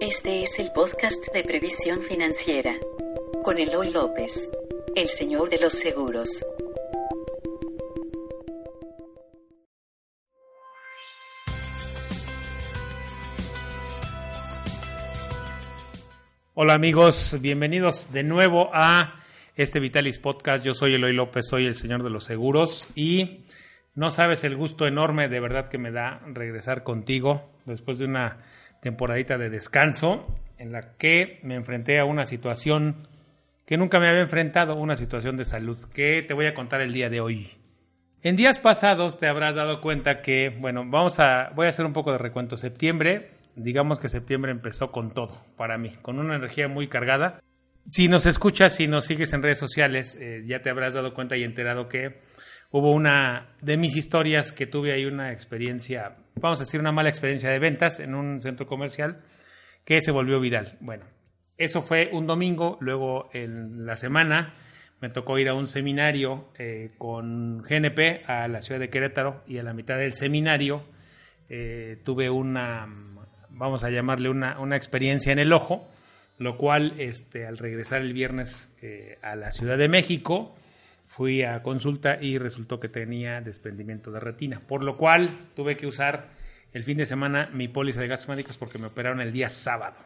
Este es el podcast de previsión financiera con Eloy López, el señor de los seguros. Hola amigos, bienvenidos de nuevo a este Vitalis Podcast. Yo soy Eloy López, soy el señor de los seguros y no sabes el gusto enorme de verdad que me da regresar contigo después de una temporadita de descanso en la que me enfrenté a una situación que nunca me había enfrentado, una situación de salud que te voy a contar el día de hoy. En días pasados te habrás dado cuenta que, bueno, vamos a, voy a hacer un poco de recuento. Septiembre, digamos que septiembre empezó con todo para mí, con una energía muy cargada. Si nos escuchas, si nos sigues en redes sociales, eh, ya te habrás dado cuenta y enterado que hubo una de mis historias que tuve ahí una experiencia, vamos a decir, una mala experiencia de ventas en un centro comercial que se volvió viral. Bueno, eso fue un domingo, luego en la semana me tocó ir a un seminario eh, con GNP a la ciudad de Querétaro y a la mitad del seminario eh, tuve una, vamos a llamarle una, una, experiencia en el ojo, lo cual este, al regresar el viernes eh, a la Ciudad de México, fui a consulta y resultó que tenía desprendimiento de retina, por lo cual tuve que usar el fin de semana mi póliza de gastos médicos porque me operaron el día sábado.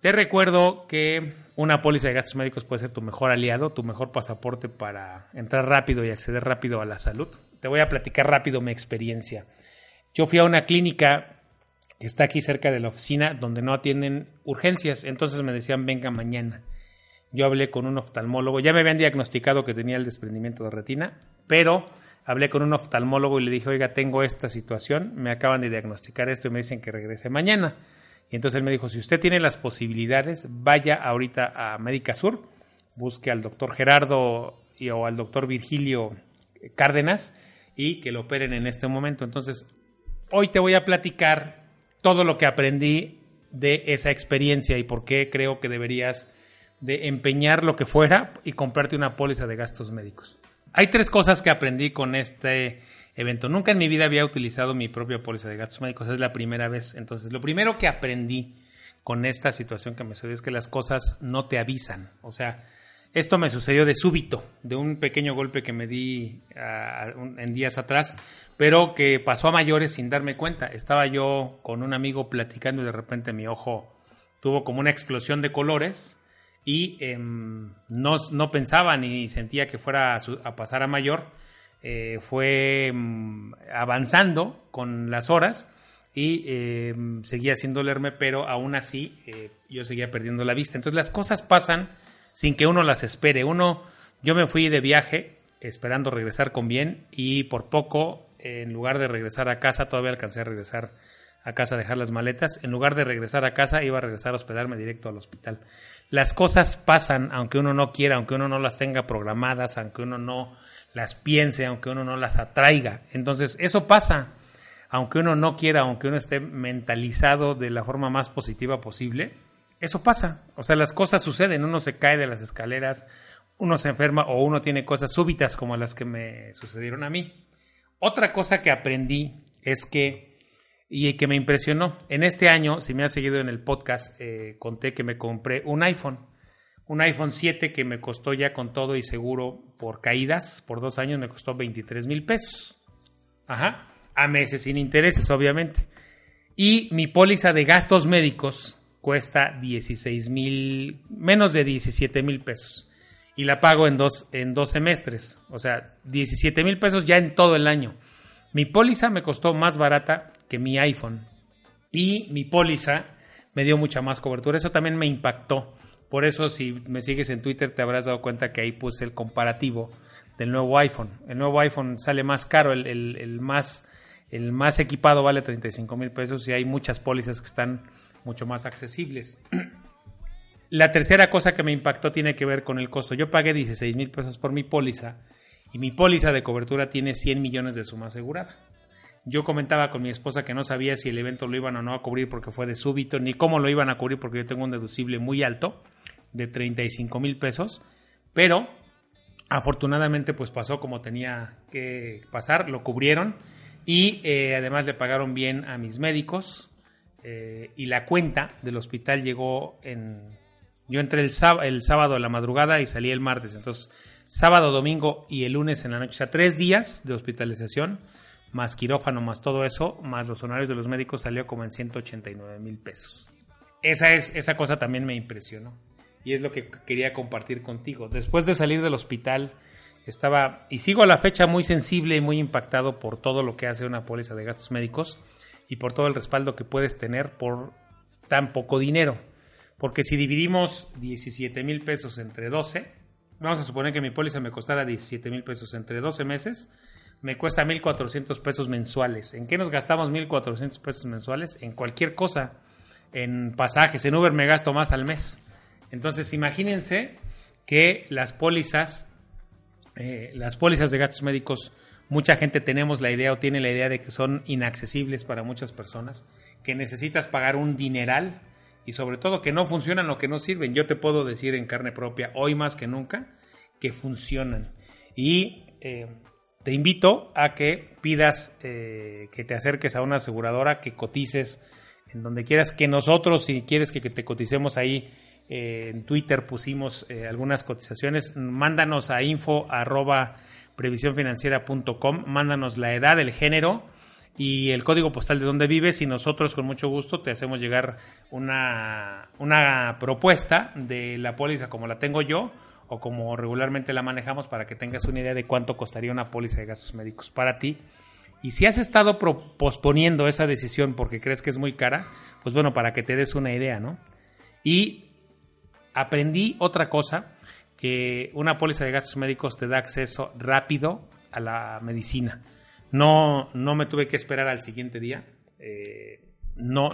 Te recuerdo que una póliza de gastos médicos puede ser tu mejor aliado, tu mejor pasaporte para entrar rápido y acceder rápido a la salud. Te voy a platicar rápido mi experiencia. Yo fui a una clínica que está aquí cerca de la oficina donde no atienden urgencias, entonces me decían venga mañana. Yo hablé con un oftalmólogo, ya me habían diagnosticado que tenía el desprendimiento de retina, pero hablé con un oftalmólogo y le dije, oiga, tengo esta situación, me acaban de diagnosticar esto y me dicen que regrese mañana. Y entonces él me dijo, si usted tiene las posibilidades, vaya ahorita a Médica Sur, busque al doctor Gerardo y, o al doctor Virgilio Cárdenas y que lo operen en este momento. Entonces, hoy te voy a platicar todo lo que aprendí de esa experiencia y por qué creo que deberías de empeñar lo que fuera y comprarte una póliza de gastos médicos. Hay tres cosas que aprendí con este evento. Nunca en mi vida había utilizado mi propia póliza de gastos médicos, es la primera vez. Entonces, lo primero que aprendí con esta situación que me sucedió es que las cosas no te avisan. O sea, esto me sucedió de súbito, de un pequeño golpe que me di en días atrás, pero que pasó a mayores sin darme cuenta. Estaba yo con un amigo platicando y de repente mi ojo tuvo como una explosión de colores y eh, no, no, pensaba ni sentía que fuera a, pasar a mayor. Eh, fue eh, avanzando con las horas y eh, seguía sin dolerme, pero aún así eh, yo seguía perdiendo la vista. Entonces las cosas pasan sin que uno las espere. Uno, yo me fui de viaje esperando regresar con bien y por poco, en lugar de regresar a casa, todavía alcancé a regresar a casa dejar las maletas. En lugar de regresar a casa, iba a regresar a hospedarme directo al hospital. Las cosas pasan aunque uno no quiera, aunque uno no las tenga programadas, aunque uno no las piense, aunque uno no las atraiga. Entonces, eso pasa. Aunque uno no quiera, aunque uno esté mentalizado de la forma más positiva posible, eso pasa. O sea, las cosas suceden. Uno se cae de las escaleras, uno se enferma o uno tiene cosas súbitas como las que me sucedieron a mí. Otra cosa que aprendí es que, y que me impresionó, en este año, si me has seguido en el podcast, eh, conté que me compré un iPhone. Un iPhone 7 que me costó ya con todo y seguro por caídas, por dos años me costó 23 mil pesos. Ajá. A meses sin intereses, obviamente. Y mi póliza de gastos médicos cuesta 16 mil, menos de 17 mil pesos. Y la pago en dos, en dos semestres. O sea, 17 mil pesos ya en todo el año. Mi póliza me costó más barata que mi iPhone. Y mi póliza me dio mucha más cobertura. Eso también me impactó. Por eso, si me sigues en Twitter, te habrás dado cuenta que ahí puse el comparativo del nuevo iPhone. El nuevo iPhone sale más caro, el, más, el más equipado vale 35 mil pesos y hay muchas pólizas que están mucho más accesibles. La tercera cosa que me impactó tiene que ver con el costo. Yo pagué 16 mil pesos por mi póliza mi póliza de cobertura tiene 100 millones de suma asegurada. Yo comentaba con mi esposa que no sabía si el evento lo iban o no a cubrir porque fue de súbito, ni cómo lo iban a cubrir porque yo tengo un deducible muy alto de 35 mil pesos, pero afortunadamente pues pasó como tenía que pasar, lo cubrieron y eh, además le pagaron bien a mis médicos, eh, y la cuenta del hospital llegó en... Yo entré el, sábado, el sábado a la madrugada y salí el martes. Entonces, sábado, domingo y el lunes en la noche. O sea, tres días de hospitalización, más quirófano, más todo eso, más los honorarios de los médicos, salió como en 189 mil pesos. Esa, es, esa cosa también me impresionó. Y es lo que quería compartir contigo. Después de salir del hospital, estaba, y sigo a la fecha, muy sensible y muy impactado por todo lo que hace una póliza de gastos médicos y por todo el respaldo que puedes tener por tan poco dinero. Porque si dividimos 17 mil pesos entre 12, vamos a suponer que mi póliza me costara 17 mil pesos entre 12 meses, me cuesta 1.400 pesos mensuales. ¿En qué nos gastamos 1.400 pesos mensuales? En cualquier cosa. En pasajes, en Uber me gasto más al mes. Entonces imagínense que las pólizas, eh, las pólizas de gastos médicos Mucha gente tenemos la idea o tiene la idea de que son inaccesibles para muchas personas, que necesitas pagar un dineral y sobre todo que no funcionan o que no sirven. Yo te puedo decir en carne propia, hoy más que nunca, que funcionan. Y eh, te invito a que pidas eh, que te acerques a una aseguradora, que cotices en donde quieras, que nosotros, si quieres que, te coticemos ahí, eh, en Twitter pusimos algunas cotizaciones, mándanos a info previsiónfinanciera.com. Mándanos la edad, el género y el código postal de donde vives y nosotros con mucho gusto te hacemos llegar una, una propuesta de la póliza como la tengo yo o como regularmente la manejamos para que tengas una idea de cuánto costaría una póliza de gastos médicos para ti. Y si has estado posponiendo esa decisión porque crees que es muy cara, pues bueno, para que te des una idea, ¿no? Y aprendí otra cosa que una póliza de gastos médicos te da acceso rápido a la medicina. No, no me tuve que esperar al siguiente día. Eh, no,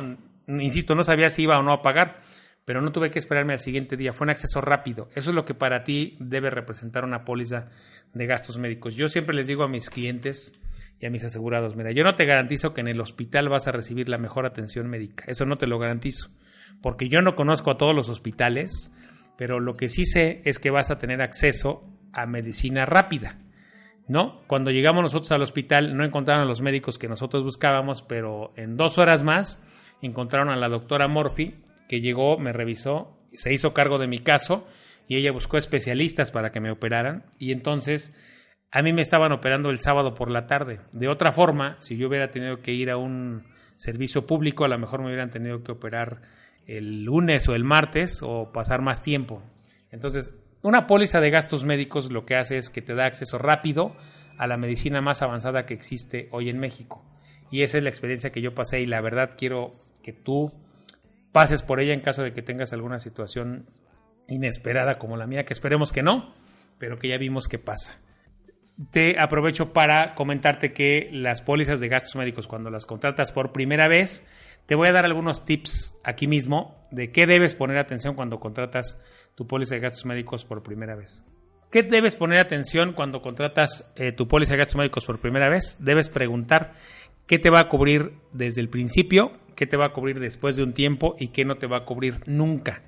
insisto, no sabía si iba o no a pagar, pero no tuve que esperarme al siguiente día. Fue un acceso rápido. Eso es lo que para ti debe representar una póliza de gastos médicos. Yo siempre les digo a mis clientes y a mis asegurados, mira, yo no te garantizo que en el hospital vas a recibir la mejor atención médica. Eso no te lo garantizo. Porque yo no conozco a todos los hospitales pero lo que sí sé es que vas a tener acceso a medicina rápida. ¿No? Cuando llegamos nosotros al hospital no encontraron a los médicos que nosotros buscábamos, pero en dos horas más encontraron a la doctora Morphy, que llegó, me revisó, se hizo cargo de mi caso y ella buscó especialistas para que me operaran y entonces a mí me estaban operando el sábado por la tarde. De otra forma, si yo hubiera tenido que ir a un servicio público, a lo mejor me hubieran tenido que operar el lunes o el martes o pasar más tiempo. Entonces, una póliza de gastos médicos lo que hace es que te da acceso rápido a la medicina más avanzada que existe hoy en México. Y esa es la experiencia que yo pasé y la verdad quiero que tú pases por ella en caso de que tengas alguna situación inesperada como la mía, que esperemos que no, pero que ya vimos que pasa. Te aprovecho para comentarte que las pólizas de gastos médicos cuando las contratas por primera vez te voy a dar algunos tips aquí mismo de qué debes poner atención cuando contratas tu póliza de gastos médicos por primera vez. ¿Qué debes poner atención cuando contratas eh, tu póliza de gastos médicos por primera vez? Debes preguntar qué te va a cubrir desde el principio, qué te va a cubrir después de un tiempo y qué no te va a cubrir nunca.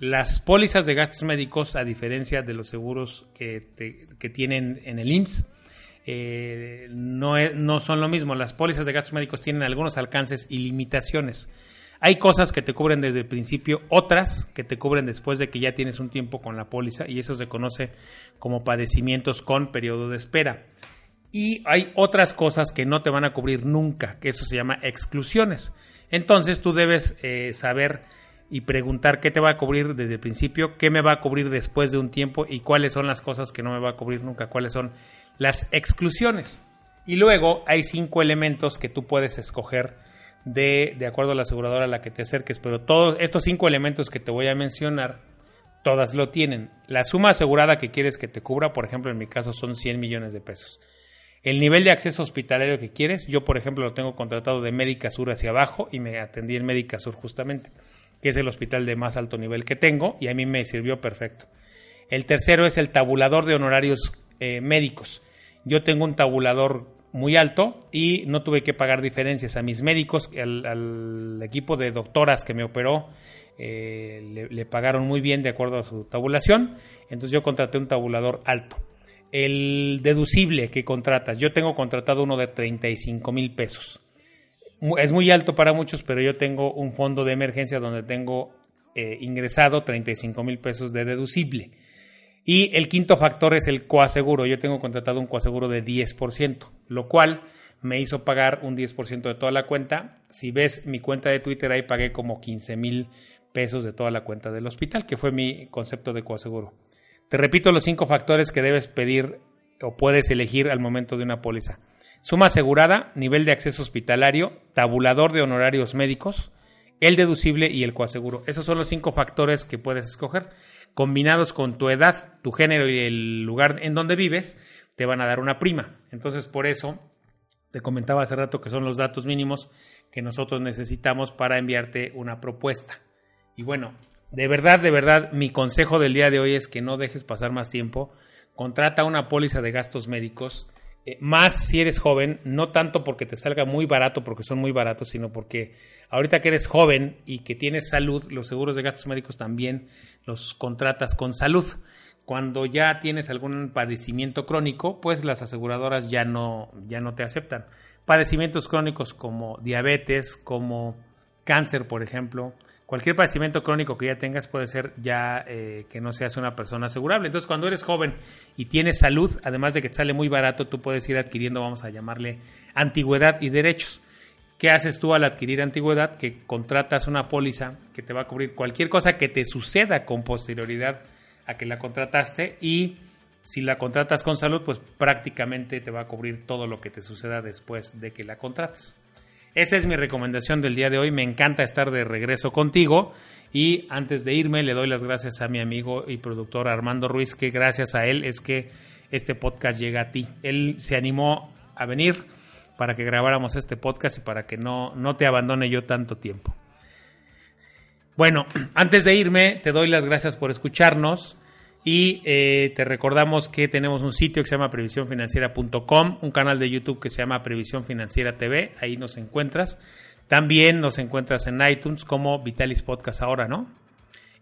Las pólizas de gastos médicos, a diferencia de los seguros que, que tienen en el IMSS, eh, no, no son lo mismo. Las pólizas de gastos médicos tienen algunos alcances y limitaciones. Hay cosas que te cubren desde el principio, otras que te cubren después de que ya tienes un tiempo con la póliza y eso se conoce como padecimientos con periodo de espera. Y hay otras cosas que no te van a cubrir nunca, que eso se llama exclusiones. Entonces tú debes eh, saber y preguntar qué te va a cubrir desde el principio, qué me va a cubrir después de un tiempo y cuáles son las cosas que no me va a cubrir nunca, cuáles son las exclusiones. Y luego hay cinco elementos que tú puedes escoger de, de acuerdo a la aseguradora a la que te acerques, pero todos estos cinco elementos que te voy a mencionar, todas lo tienen. La suma asegurada que quieres que te cubra, por ejemplo, en mi caso son 100 millones de pesos. El nivel de acceso hospitalario que quieres, yo por ejemplo lo tengo contratado de Médica Sur hacia abajo y me atendí en Médica Sur justamente, que es el hospital de más alto nivel que tengo y a mí me sirvió perfecto. El tercero es el tabulador de honorarios eh, médicos. Yo tengo un tabulador muy alto y no tuve que pagar diferencias a mis médicos, al, equipo de doctoras que me operó. Eh, le, pagaron muy bien de acuerdo a su tabulación, entonces yo contraté un tabulador alto. El deducible que contratas, yo tengo contratado uno de 35 mil pesos. es muy alto para muchos, pero yo tengo un fondo de emergencia donde tengo eh, ingresado 35 mil pesos de deducible. Y el quinto factor es el coaseguro. Yo tengo contratado un coaseguro de 10%, lo cual me hizo pagar un 10% de toda la cuenta. Si ves mi cuenta de Twitter, ahí pagué como 15 mil pesos de toda la cuenta del hospital, que fue mi concepto de coaseguro. Te repito los cinco factores que debes pedir o puedes elegir al momento de una póliza. Suma asegurada, nivel de acceso hospitalario, tabulador de honorarios médicos, el deducible y el coaseguro. Esos son los cinco factores que puedes escoger. Combinados con tu edad, tu género y el lugar en donde vives, te van a dar una prima. Entonces, por eso te comentaba hace rato que son los datos mínimos que nosotros necesitamos para enviarte una propuesta. Y bueno, de verdad, de verdad, mi consejo del día de hoy es que no dejes pasar más tiempo. Contrata una póliza de gastos médicos eh, más si eres joven, no tanto porque te salga muy barato, porque son muy baratos, sino porque ahorita que eres joven y que tienes salud, los seguros de gastos médicos también los contratas con salud. Cuando ya tienes algún padecimiento crónico, pues las aseguradoras ya no, ya no te aceptan. Padecimientos crónicos como diabetes, como cáncer, por ejemplo, cualquier padecimiento crónico que ya tengas puede ser ya eh, que no seas una persona asegurable. Entonces, cuando eres joven y tienes salud, además de que te sale muy barato, tú puedes ir adquiriendo, vamos a llamarle, antigüedad y derechos. ¿Qué haces tú al adquirir antigüedad? Que contratas una póliza que te va a cubrir cualquier cosa que te suceda con posterioridad a que la contrataste y si la contratas con salud, pues prácticamente te va a cubrir todo lo que te suceda después de que la contrates. Esa es mi recomendación del día de hoy. Me encanta estar de regreso contigo. Y antes de irme, le doy las gracias a mi amigo y productor Armando Ruiz, que gracias a él es que este podcast llega a ti. Él se animó a venir para que grabáramos este podcast y para que no, no te abandone yo tanto tiempo. Bueno, antes de irme, te doy las gracias por escucharnos. Y eh, te recordamos que tenemos un sitio que se llama previsiónfinanciera.com, un canal de YouTube que se llama Previsión Financiera TV, ahí nos encuentras. También nos encuentras en iTunes como Vitalis Podcast ahora, ¿no?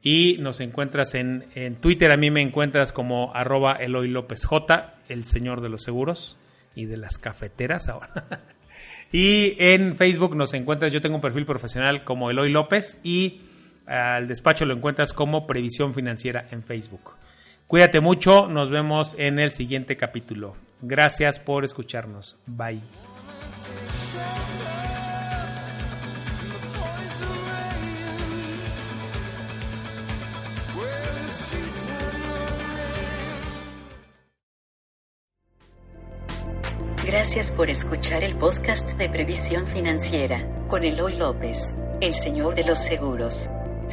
Y nos encuentras en, en Twitter, a mí me encuentras como arroba Eloy López J, el señor de los seguros y de las cafeteras ahora. y en Facebook nos encuentras, yo tengo un perfil profesional como Eloy López y al despacho lo encuentras como Previsión Financiera en Facebook. Cuídate mucho, nos vemos en el siguiente capítulo. Gracias por escucharnos. Bye. Gracias por escuchar el podcast de Previsión Financiera con Eloy López, el señor de los seguros.